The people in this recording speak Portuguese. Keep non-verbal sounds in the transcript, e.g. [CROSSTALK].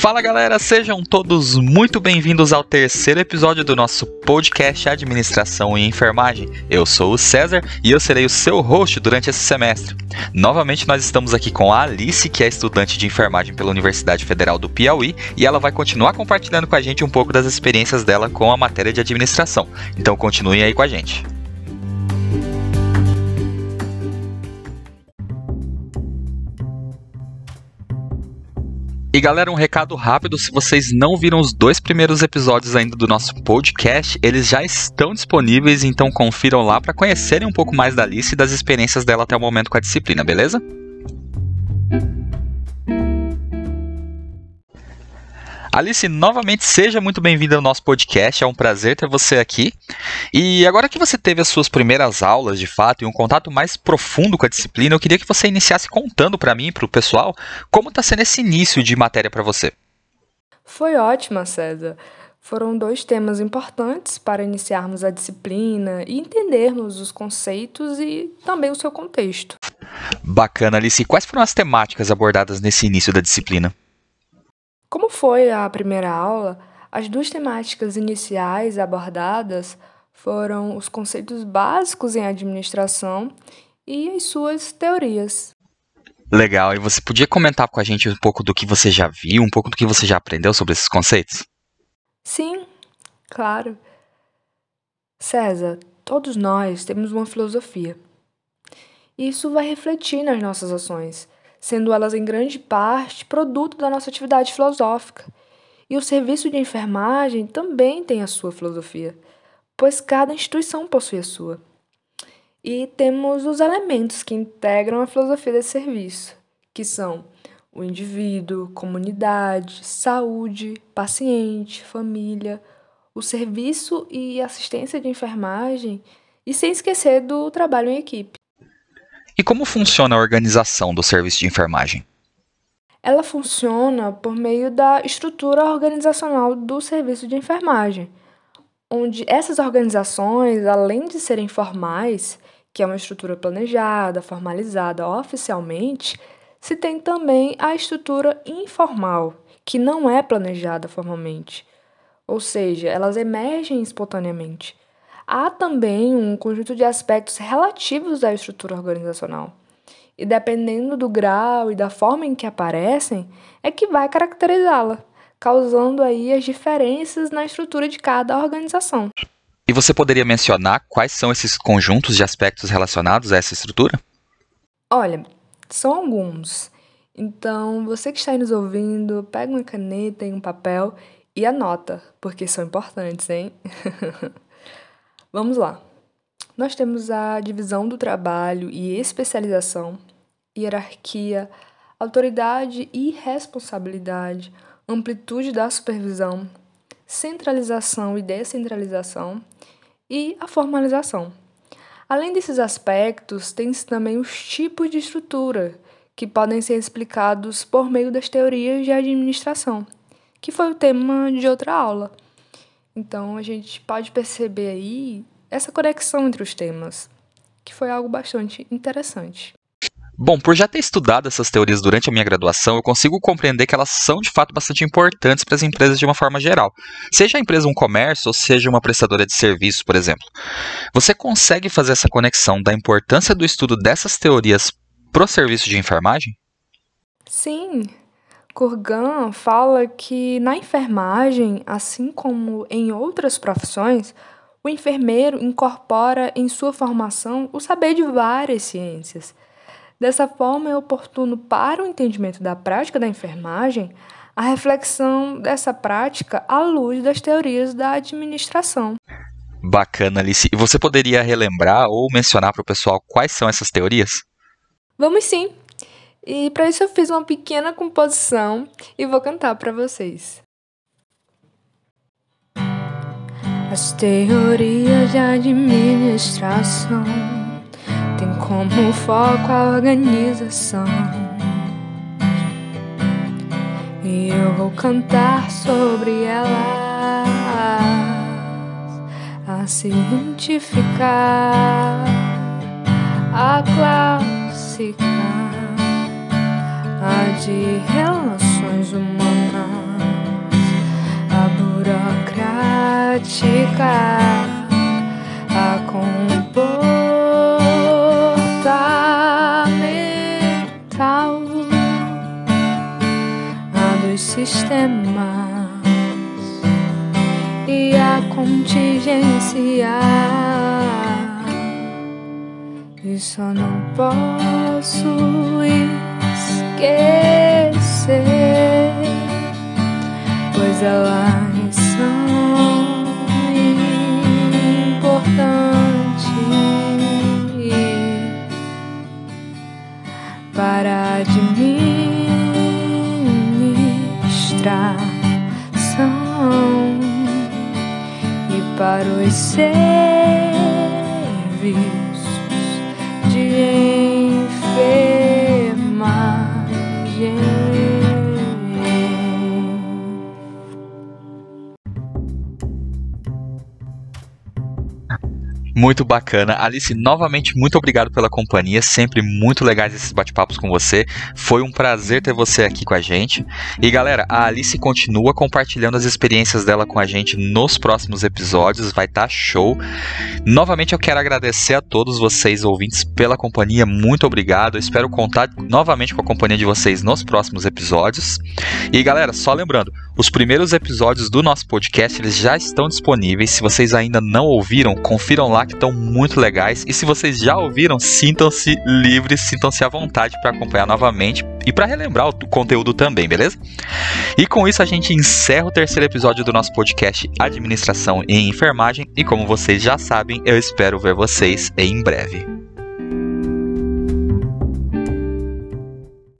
Fala galera, sejam todos muito bem-vindos ao terceiro episódio do nosso podcast Administração e Enfermagem. Eu sou o César e eu serei o seu host durante esse semestre. Novamente nós estamos aqui com a Alice, que é estudante de enfermagem pela Universidade Federal do Piauí, e ela vai continuar compartilhando com a gente um pouco das experiências dela com a matéria de administração. Então continuem aí com a gente. E galera, um recado rápido: se vocês não viram os dois primeiros episódios ainda do nosso podcast, eles já estão disponíveis, então confiram lá para conhecerem um pouco mais da Alice e das experiências dela até o momento com a disciplina, beleza? Alice, novamente seja muito bem-vinda ao nosso podcast, é um prazer ter você aqui. E agora que você teve as suas primeiras aulas, de fato, e um contato mais profundo com a disciplina, eu queria que você iniciasse contando para mim e para o pessoal como está sendo esse início de matéria para você. Foi ótima, César. Foram dois temas importantes para iniciarmos a disciplina e entendermos os conceitos e também o seu contexto. Bacana, Alice. Quais foram as temáticas abordadas nesse início da disciplina? Como foi a primeira aula, as duas temáticas iniciais abordadas foram os conceitos básicos em administração e as suas teorias. Legal, e você podia comentar com a gente um pouco do que você já viu, um pouco do que você já aprendeu sobre esses conceitos? Sim, claro. César, todos nós temos uma filosofia. Isso vai refletir nas nossas ações sendo elas em grande parte produto da nossa atividade filosófica. E o serviço de enfermagem também tem a sua filosofia, pois cada instituição possui a sua. E temos os elementos que integram a filosofia desse serviço, que são o indivíduo, comunidade, saúde, paciente, família, o serviço e assistência de enfermagem, e sem esquecer do trabalho em equipe. E como funciona a organização do serviço de enfermagem? Ela funciona por meio da estrutura organizacional do serviço de enfermagem, onde essas organizações, além de serem formais, que é uma estrutura planejada, formalizada oficialmente, se tem também a estrutura informal, que não é planejada formalmente. Ou seja, elas emergem espontaneamente há também um conjunto de aspectos relativos à estrutura organizacional. E dependendo do grau e da forma em que aparecem, é que vai caracterizá-la, causando aí as diferenças na estrutura de cada organização. E você poderia mencionar quais são esses conjuntos de aspectos relacionados a essa estrutura? Olha, são alguns. Então, você que está aí nos ouvindo, pega uma caneta e um papel e anota, porque são importantes, hein? [LAUGHS] Vamos lá. Nós temos a divisão do trabalho e especialização, hierarquia, autoridade e responsabilidade, amplitude da supervisão, centralização e descentralização e a formalização. Além desses aspectos, tem-se também os tipos de estrutura, que podem ser explicados por meio das teorias de administração, que foi o tema de outra aula. Então a gente pode perceber aí essa conexão entre os temas, que foi algo bastante interessante. Bom, por já ter estudado essas teorias durante a minha graduação, eu consigo compreender que elas são de fato bastante importantes para as empresas de uma forma geral. Seja a empresa um comércio ou seja uma prestadora de serviço, por exemplo. Você consegue fazer essa conexão da importância do estudo dessas teorias para o serviço de enfermagem? Sim, Kurgan fala que na enfermagem, assim como em outras profissões, o enfermeiro incorpora em sua formação o saber de várias ciências. Dessa forma, é oportuno para o entendimento da prática da enfermagem a reflexão dessa prática à luz das teorias da administração. Bacana, Alice. E você poderia relembrar ou mencionar para o pessoal quais são essas teorias? Vamos sim. E para isso eu fiz uma pequena composição e vou cantar para vocês. As teorias de administração têm como foco a organização. E eu vou cantar sobre elas, a cientificar, a classificar a de relações humanas, a burocrática, a comportamental, a dos sistemas e a contingencial. E só não posso esquecer, pois elas são importantes para administração e para os serviços Muito bacana. Alice, novamente, muito obrigado pela companhia. Sempre muito legais esses bate-papos com você. Foi um prazer ter você aqui com a gente. E galera, a Alice continua compartilhando as experiências dela com a gente nos próximos episódios. Vai estar tá show. Novamente, eu quero agradecer a todos vocês ouvintes pela companhia. Muito obrigado. Eu espero contar novamente com a companhia de vocês nos próximos episódios. E galera, só lembrando, os primeiros episódios do nosso podcast eles já estão disponíveis. Se vocês ainda não ouviram, confiram lá estão muito legais. E se vocês já ouviram, sintam-se livres, sintam-se à vontade para acompanhar novamente e para relembrar o conteúdo também, beleza? E com isso a gente encerra o terceiro episódio do nosso podcast Administração em Enfermagem. E como vocês já sabem, eu espero ver vocês em breve.